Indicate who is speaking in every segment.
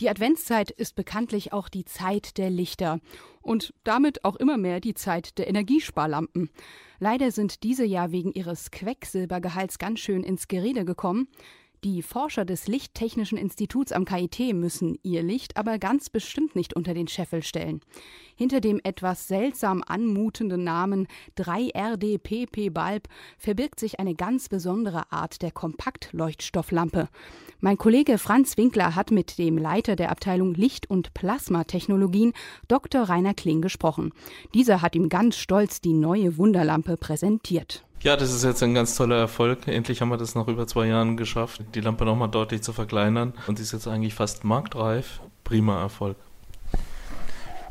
Speaker 1: Die Adventszeit ist bekanntlich auch die Zeit der Lichter und damit auch immer mehr die Zeit der Energiesparlampen. Leider sind diese ja wegen ihres Quecksilbergehalts ganz schön ins Gerede gekommen. Die Forscher des Lichttechnischen Instituts am KIT müssen ihr Licht aber ganz bestimmt nicht unter den Scheffel stellen. Hinter dem etwas seltsam anmutenden Namen 3RD-PP Bulb verbirgt sich eine ganz besondere Art der Kompaktleuchtstofflampe. Mein Kollege Franz Winkler hat mit dem Leiter der Abteilung Licht- und Plasmatechnologien, Dr. Rainer Kling, gesprochen. Dieser hat ihm ganz stolz die neue Wunderlampe präsentiert.
Speaker 2: Ja, das ist jetzt ein ganz toller Erfolg. Endlich haben wir das nach über zwei Jahren geschafft, die Lampe nochmal deutlich zu verkleinern. Und sie ist jetzt eigentlich fast marktreif. Prima Erfolg.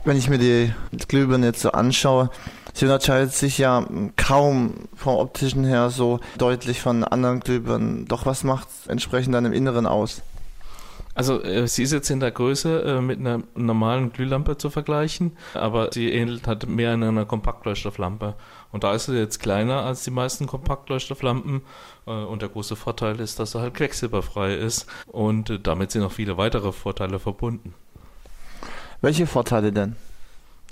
Speaker 3: Wenn ich mir die Glühbirne jetzt so anschaue, sie unterscheidet sich ja kaum vom optischen her so deutlich von anderen Glühbirnen. Doch was macht entsprechend dann im Inneren aus?
Speaker 2: Also äh, sie ist jetzt in der Größe äh, mit einer normalen Glühlampe zu vergleichen, aber sie ähnelt halt mehr einer Kompaktleuchtstofflampe. Und da ist sie jetzt kleiner als die meisten Kompaktleuchtstofflampen. Äh, und der große Vorteil ist, dass sie halt quecksilberfrei ist. Und äh, damit sind noch viele weitere Vorteile verbunden.
Speaker 3: Welche Vorteile denn?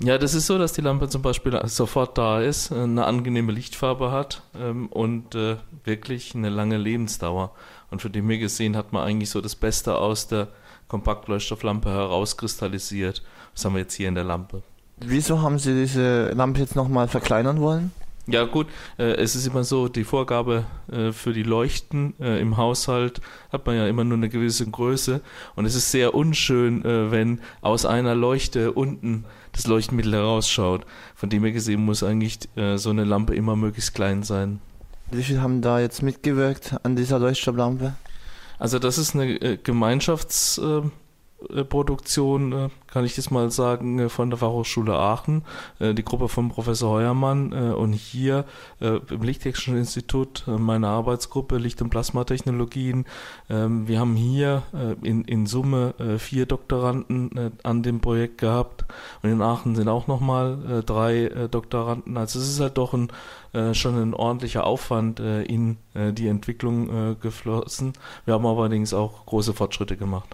Speaker 2: Ja, das ist so, dass die Lampe zum Beispiel sofort da ist, eine angenehme Lichtfarbe hat ähm, und äh, wirklich eine lange Lebensdauer. Und für den mir gesehen hat man eigentlich so das Beste aus der Kompaktleuchtstofflampe herauskristallisiert. Das haben wir jetzt hier in der Lampe.
Speaker 3: Wieso haben Sie diese Lampe jetzt nochmal verkleinern wollen?
Speaker 2: Ja gut, äh, es ist immer so, die Vorgabe äh, für die Leuchten äh, im Haushalt hat man ja immer nur eine gewisse Größe und es ist sehr unschön, äh, wenn aus einer Leuchte unten das Leuchtmittel herausschaut. Von dem her gesehen muss eigentlich äh, so eine Lampe immer möglichst klein sein.
Speaker 3: Wie viele haben da jetzt mitgewirkt an dieser Leuchtstofflampe?
Speaker 2: Also das ist eine äh, Gemeinschafts- Produktion, äh, kann ich das mal sagen, äh, von der Fachhochschule Aachen, die Gruppe von Professor Heuermann und hier im Lichttechnischen Institut meine Arbeitsgruppe Licht- und Plasmatechnologien. Ähm, wir haben hier in, in Summe vier Doktoranden an dem Projekt gehabt und in Aachen sind auch nochmal drei Doktoranden. Also es ist halt doch ein, schon ein ordentlicher Aufwand in die Entwicklung geflossen. Wir haben allerdings auch große Fortschritte gemacht.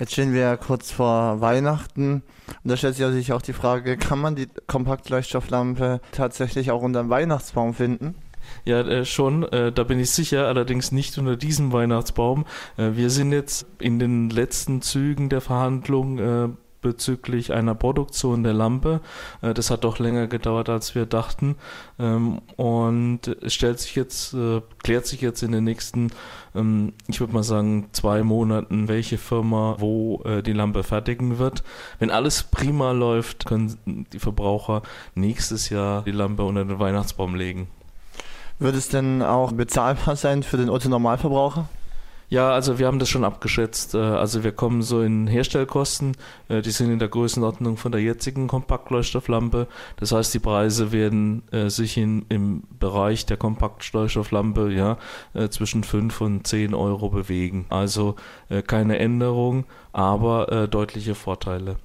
Speaker 3: Jetzt stehen wir ja kurz vor Weihnachten und da stellt sich natürlich auch die Frage, kann man die Kompaktleuchtstofflampe tatsächlich auch unter dem Weihnachtsbaum finden?
Speaker 2: Ja, äh, schon, äh, da bin ich sicher, allerdings nicht unter diesem Weihnachtsbaum. Äh, wir sind jetzt in den letzten Zügen der Verhandlung äh, bezüglich einer Produktion der Lampe. Äh, das hat doch länger gedauert, als wir dachten. Ähm, und es stellt sich jetzt, äh, klärt sich jetzt in den nächsten, ähm, ich würde mal sagen, zwei Monaten, welche Firma wo äh, die Lampe fertigen wird. Wenn alles prima läuft, können die Verbraucher nächstes Jahr die Lampe unter den Weihnachtsbaum legen.
Speaker 3: Wird es denn auch bezahlbar sein für den Otto-Normalverbraucher?
Speaker 2: Ja, also wir haben das schon abgeschätzt. Äh, also wir kommen so in Herstellkosten, äh, die sind in der Größenordnung von der jetzigen Kompaktleuchtstofflampe. Das heißt, die Preise werden äh, sich in, im Bereich der Kompaktleuchtstofflampe ja, zwischen 5 und 10 Euro bewegen. Also keine Änderung, aber deutliche Vorteile.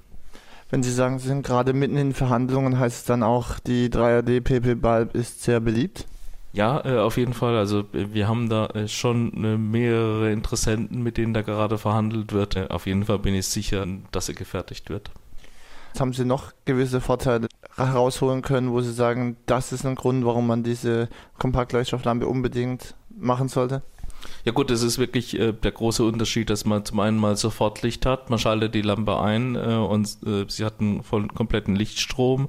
Speaker 3: Wenn Sie sagen, Sie sind gerade mitten in Verhandlungen, heißt es dann auch, die 3RD PP Bulb ist sehr beliebt?
Speaker 2: Ja, äh, auf jeden Fall. Also äh, wir haben da äh, schon äh, mehrere Interessenten, mit denen da gerade verhandelt wird. Auf jeden Fall bin ich sicher, dass er gefertigt wird.
Speaker 3: Haben Sie noch gewisse Vorteile herausholen können, wo Sie sagen, das ist ein Grund, warum man diese Kompaktleuchtstofflampe unbedingt machen sollte?
Speaker 2: Ja gut, es ist wirklich äh, der große Unterschied, dass man zum einen mal sofort Licht hat, man schaltet die Lampe ein äh, und äh, sie hat einen vollen, kompletten Lichtstrom.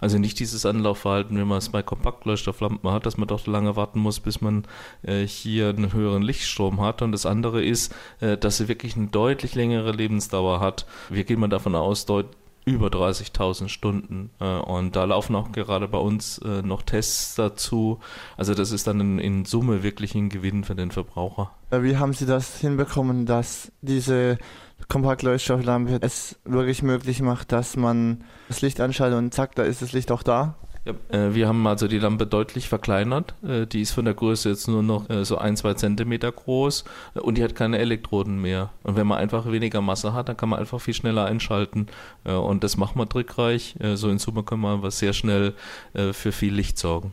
Speaker 2: Also nicht dieses Anlaufverhalten, wenn man es bei Kompaktleuchtstofflampen hat, dass man doch lange warten muss, bis man äh, hier einen höheren Lichtstrom hat. Und das andere ist, äh, dass sie wirklich eine deutlich längere Lebensdauer hat. Wir gehen mal davon aus, deutlich über 30.000 Stunden. Äh, und da laufen auch gerade bei uns äh, noch Tests dazu. Also das ist dann in, in, Summe wirklich ein Gewinn für den Verbraucher.
Speaker 3: Wie haben Sie das hinbekommen, dass diese Kompaktleuchtstofflampe es wirklich möglich macht, dass man das Licht anschaltet und zack, da ist das Licht auch da?
Speaker 2: Ja, äh, wir haben also die Lampe deutlich verkleinert. Äh, die ist von der Größe jetzt nur noch äh, so ein, zwei Zentimeter groß äh, und die hat keine Elektroden mehr. Und wenn man einfach weniger Masse hat, dann kann man einfach viel schneller einschalten. Äh, und das macht man trickreich. Äh, so in Summe kann man aber sehr schnell für viel Licht sorgen.